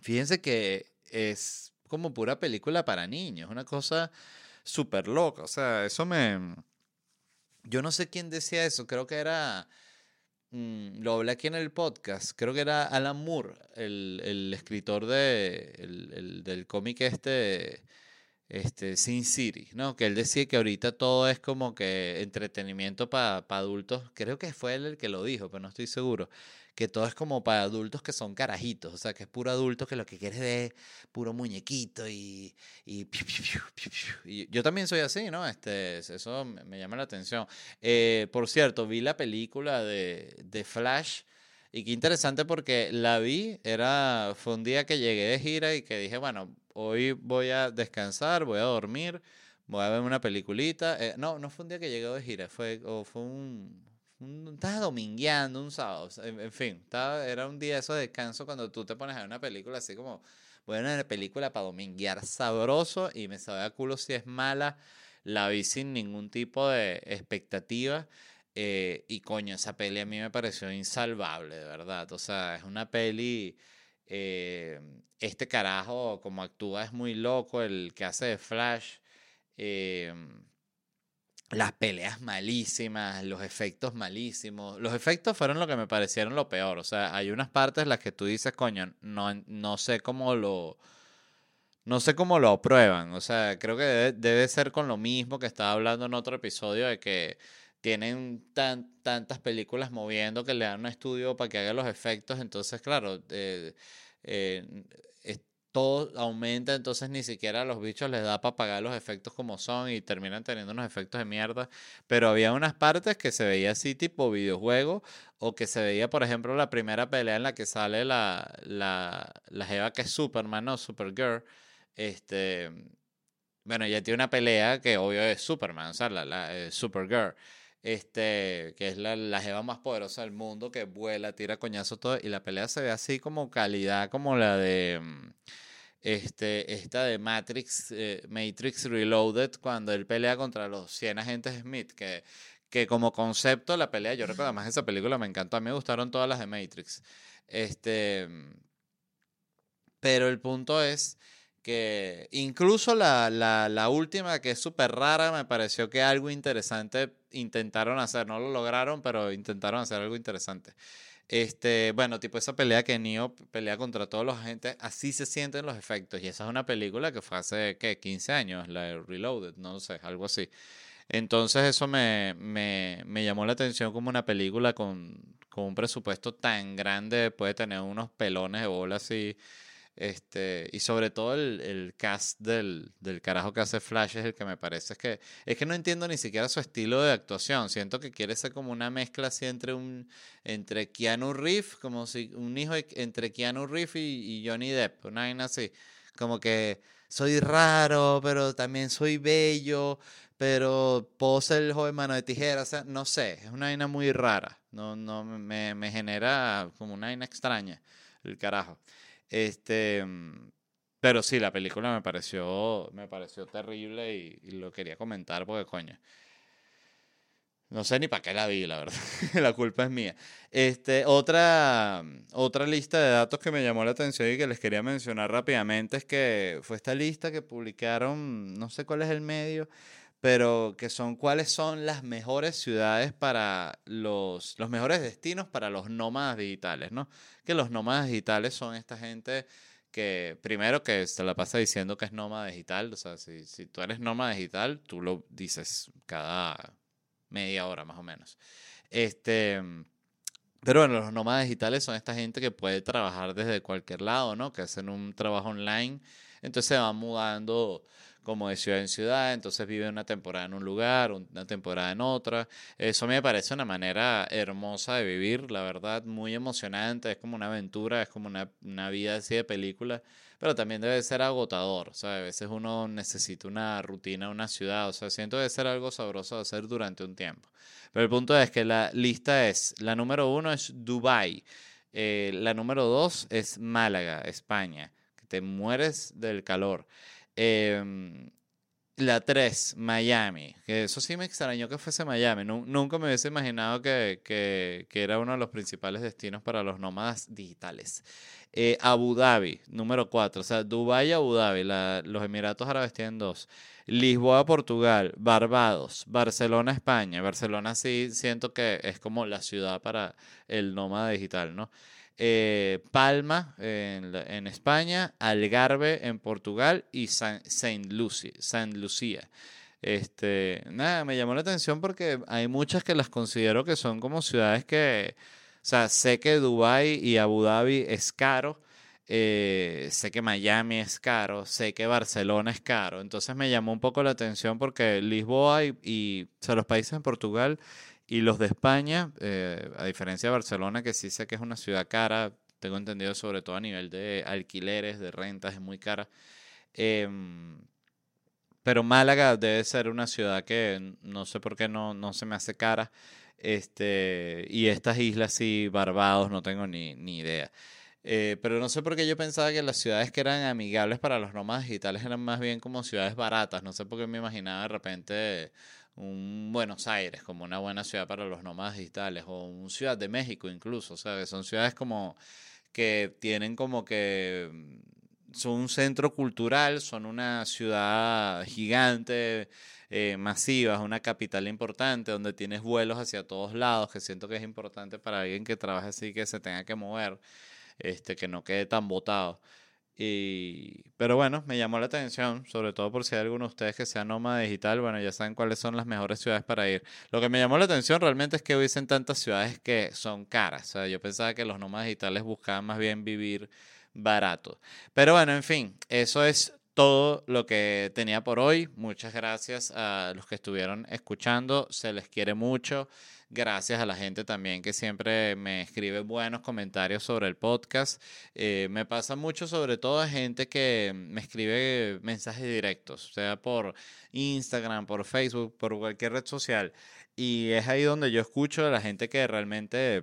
Fíjense que es como pura película para niños, una cosa súper loca, o sea, eso me... Yo no sé quién decía eso, creo que era Mm, lo hablé aquí en el podcast, creo que era Alan Moore, el, el escritor de, el, el, del cómic este, este, Sin City, ¿no? Que él decía que ahorita todo es como que entretenimiento para adultos, creo que fue él el que lo dijo, pero no estoy seguro que todo es como para adultos que son carajitos, o sea, que es puro adulto que lo que quiere es puro muñequito y, (laughs) y, yo también soy así, ¿no? Este, eso me llama la atención. Eh, por cierto, vi la película de, de Flash Y qué interesante porque la vi, era, fue un día que llegué de gira y que dije, bueno, hoy voy a descansar, voy a dormir, voy a ver una peliculita. Eh, no, no fue un día que llegué de gira, fue, o fue un, estaba domingueando un sábado, en, fin, estaba, era un día eso de descanso cuando tú te pones a ver una película así como, ver una película para dominguear sabroso y me sabe a culo si es mala, la vi sin ningún tipo de expectativa. eh, y coño, esa peli a mí me pareció insalvable, de verdad. O sea, es una peli. eh, este carajo, como actúa, es muy loco. El que hace de Flash. eh, las peleas malísimas, los efectos malísimos. Los efectos fueron lo que me parecieron lo peor. O sea, hay unas partes en las que tú dices, coño, no, no sé cómo lo. No sé cómo lo aprueban. O sea, creo que debe, debe ser con lo mismo que estaba hablando en otro episodio de que tienen tan, tantas películas moviendo que le dan un estudio para que haga los efectos. Entonces, claro, eh, eh, todo aumenta, entonces ni siquiera a los bichos les da para pagar los efectos como son y terminan teniendo unos efectos de mierda. Pero había unas partes que se veía así tipo videojuego o que se veía, por ejemplo, la primera pelea en la que sale la, la, la jeva que es Superman, ¿no? Supergirl. Este, bueno, ella tiene una pelea que obvio es Superman, o sea, la, la eh, Supergirl. Este, que es la, la jeva más poderosa del mundo, que vuela, tira coñazo todo, y la pelea se ve así como calidad, como la de mm, este, esta de Matrix, eh, Matrix Reloaded, cuando él pelea contra los 100 agentes Smith, que, que como concepto la pelea, yo recuerdo más esa película, me encantó, a mí me gustaron todas las de Matrix. Este, pero el punto es que incluso la, la, la última, que es súper rara, me pareció que algo interesante intentaron hacer. No lo lograron, pero intentaron hacer algo interesante. Este, bueno, tipo esa pelea que Neo pelea contra todos los agentes, así se sienten los efectos. Y esa es una película que fue hace, ¿qué? 15 años, la de Reloaded, no sé, algo así. Entonces eso me, me, me llamó la atención como una película con, con un presupuesto tan grande, puede tener unos pelones de bola así. Este, y sobre todo el, el cast del, del carajo que hace Flash es el que me parece es que es que no entiendo ni siquiera su estilo de actuación. Siento que quiere ser como una mezcla así entre un entre Keanu Reeves, como si un hijo entre Keanu Reeves y, y Johnny Depp, una vaina así. Como que soy raro, pero también soy bello, pero puedo ser el joven mano de tijera, o sea, no sé, es una vaina muy rara. No, no, me, me genera como una vaina extraña, el carajo. Este, mm, pero sí, la película me pareció, me pareció terrible y, y lo quería comentar porque, coño, no sé ni para qué la vi, la verdad. (laughs) La culpa es mía. Este, otra, otra lista de datos que me llamó la atención y que les quería mencionar rápidamente es que fue esta lista que publicaron, no sé cuál es el medio, pero que son cuáles son las mejores ciudades para los, los mejores destinos para los nómadas digitales, ¿no? Que los nómadas digitales son esta gente que primero que se la pasa diciendo que es nómada digital, o sea, si, si tú eres nómada digital, tú lo dices cada media hora más o menos. Este, pero bueno, los nómadas digitales son esta gente que puede trabajar desde cualquier lado, ¿no? Que hacen un trabajo online, entonces se van mudando como de ciudad en ciudad, entonces viven una temporada en un lugar, una temporada en otra. Eso me parece una manera hermosa de vivir, la verdad, muy emocionante, es como una aventura, es como una, una vida así de película, pero también debe ser agotador, o sea, a veces uno necesita una rutina, una ciudad, o sea, siento debe ser algo sabroso de hacer durante un tiempo. Pero el punto es que la lista es, la número uno es Dubai, eh, la número dos es Málaga, España, que te mueres del calor. Em, la 3, Miami. Que eso sí me extrañó que fuese Miami. Nu- nunca me hubiese imaginado que, que- era uno de los principales destinos para los nómadas digitales. Eh, Abu Dhabi, número 4. O sea, Dubái Abu Dhabi. los Emiratos Árabes tienen dos. Lisboa, Portugal. Barbados. Barcelona, España. Barcelona sí siento que es como la ciudad para el nómada digital, ¿no? Eh, Palma en, España, Algarve en Portugal y San, Saint Lucia, Lucía. Este, nada, me llamó la atención porque hay muchas que las considero que son como ciudades que, o sea, sé que Dubái y Abu Dhabi es caro, eh, sé que Miami es caro, sé que Barcelona es caro, entonces me llamó un poco la atención porque Lisboa y, y o sea, los países en Portugal y los de España, eh, a diferencia de Barcelona, que sí sé que es una ciudad cara, tengo entendido sobre todo a nivel de alquileres, de rentas, es muy cara. Em, pero Málaga debe ser una ciudad que no sé por qué no, no se me hace cara. Este, y estas islas, sí, Barbados, no tengo ni, ni idea. Eh, pero no sé por qué yo pensaba que las ciudades que eran amigables para los nómadas digitales eran más bien como ciudades baratas. No sé por qué me imaginaba de repente un Buenos Aires como una buena ciudad para los nómadas digitales o un Ciudad de México incluso. Son ciudades como que tienen como que mm, son un centro cultural, son una ciudad gigante, eh, masiva, es una capital importante donde tienes vuelos hacia todos lados, que siento que es importante para alguien que trabaje así, que se tenga que mover este, que no quede tan botado. Y, pero bueno, me llamó la atención, sobre todo por si hay alguno de ustedes que sea nómada digital, bueno, ya saben cuáles son las mejores ciudades para ir. Lo que me llamó la atención realmente es que hubiesen tantas ciudades que son caras. O sea, yo pensaba que los nómadas digitales buscaban más bien vivir barato. Pero bueno, en fin, eso es todo lo que tenía por hoy. Muchas gracias a los que estuvieron escuchando. Se les quiere mucho. Gracias a la gente también que siempre me escribe buenos comentarios sobre el podcast. Eh, me pasa mucho sobre todo a gente que me escribe mensajes directos, sea por Instagram, por Facebook, por cualquier red social. Y es ahí donde yo escucho a la gente que realmente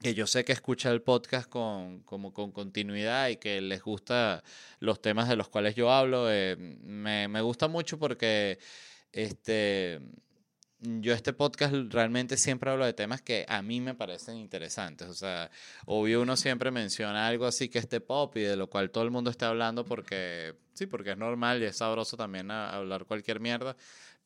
que yo sé que escucha el podcast con, como con continuidad y que les gusta los temas de los cuales yo hablo. Eh, me, me, gusta mucho porque este, yo este podcast realmente siempre hablo de temas que a mí me parecen interesantes. O sea, obvio uno siempre menciona algo así que esté pop y de lo cual todo el mundo está hablando porque, sí, porque es normal y es sabroso también hablar cualquier mierda.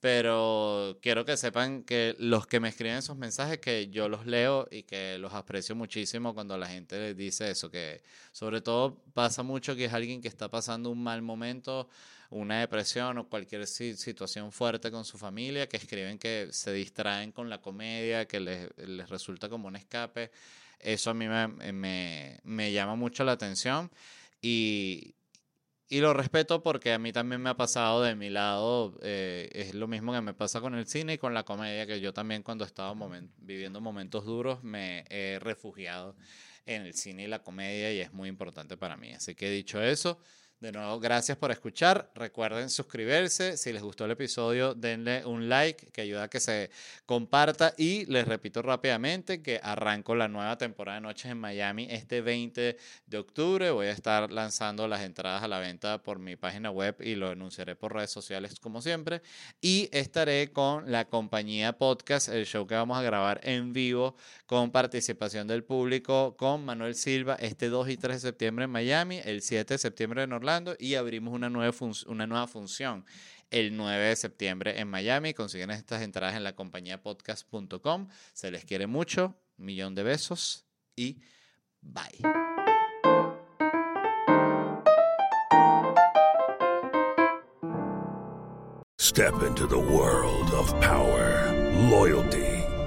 Pero quiero que sepan que los que me escriben esos mensajes, que yo los leo y que los aprecio muchísimo cuando la gente les dice eso, que sobre todo pasa mucho que es alguien que está pasando un mal momento una depresión o cualquier situación fuerte con su familia, que escriben que se distraen con la comedia, que les, les resulta como un escape. Eso a mí me, me, me llama mucho la atención y, y, lo respeto porque a mí también me ha pasado de mi lado, eh, es lo mismo que me pasa con el cine y con la comedia, que yo también cuando estaba viviendo momentos duros me he refugiado en el cine y la comedia y es muy importante para mí. Así que dicho eso, de nuevo, gracias por escuchar. Recuerden suscribirse. Si les gustó el episodio, denle un like que ayuda a que se comparta. Y les repito rápidamente que arranco la nueva temporada de Noches en Miami este 20 de octubre. Voy a estar lanzando las entradas a la venta por mi página web y lo anunciaré por redes sociales como siempre. Y estaré con la compañía podcast, el show que vamos a grabar en vivo con participación del público con Manuel Silva este 2 y 3 de septiembre en Miami, el 7 de septiembre en Orlando y abrimos una nueva, una nueva función el 9 de septiembre en Miami. Consiguen estas entradas en la compañía podcast.com. Se les quiere mucho. Millón de besos y bye. Step into the world of power, loyalty.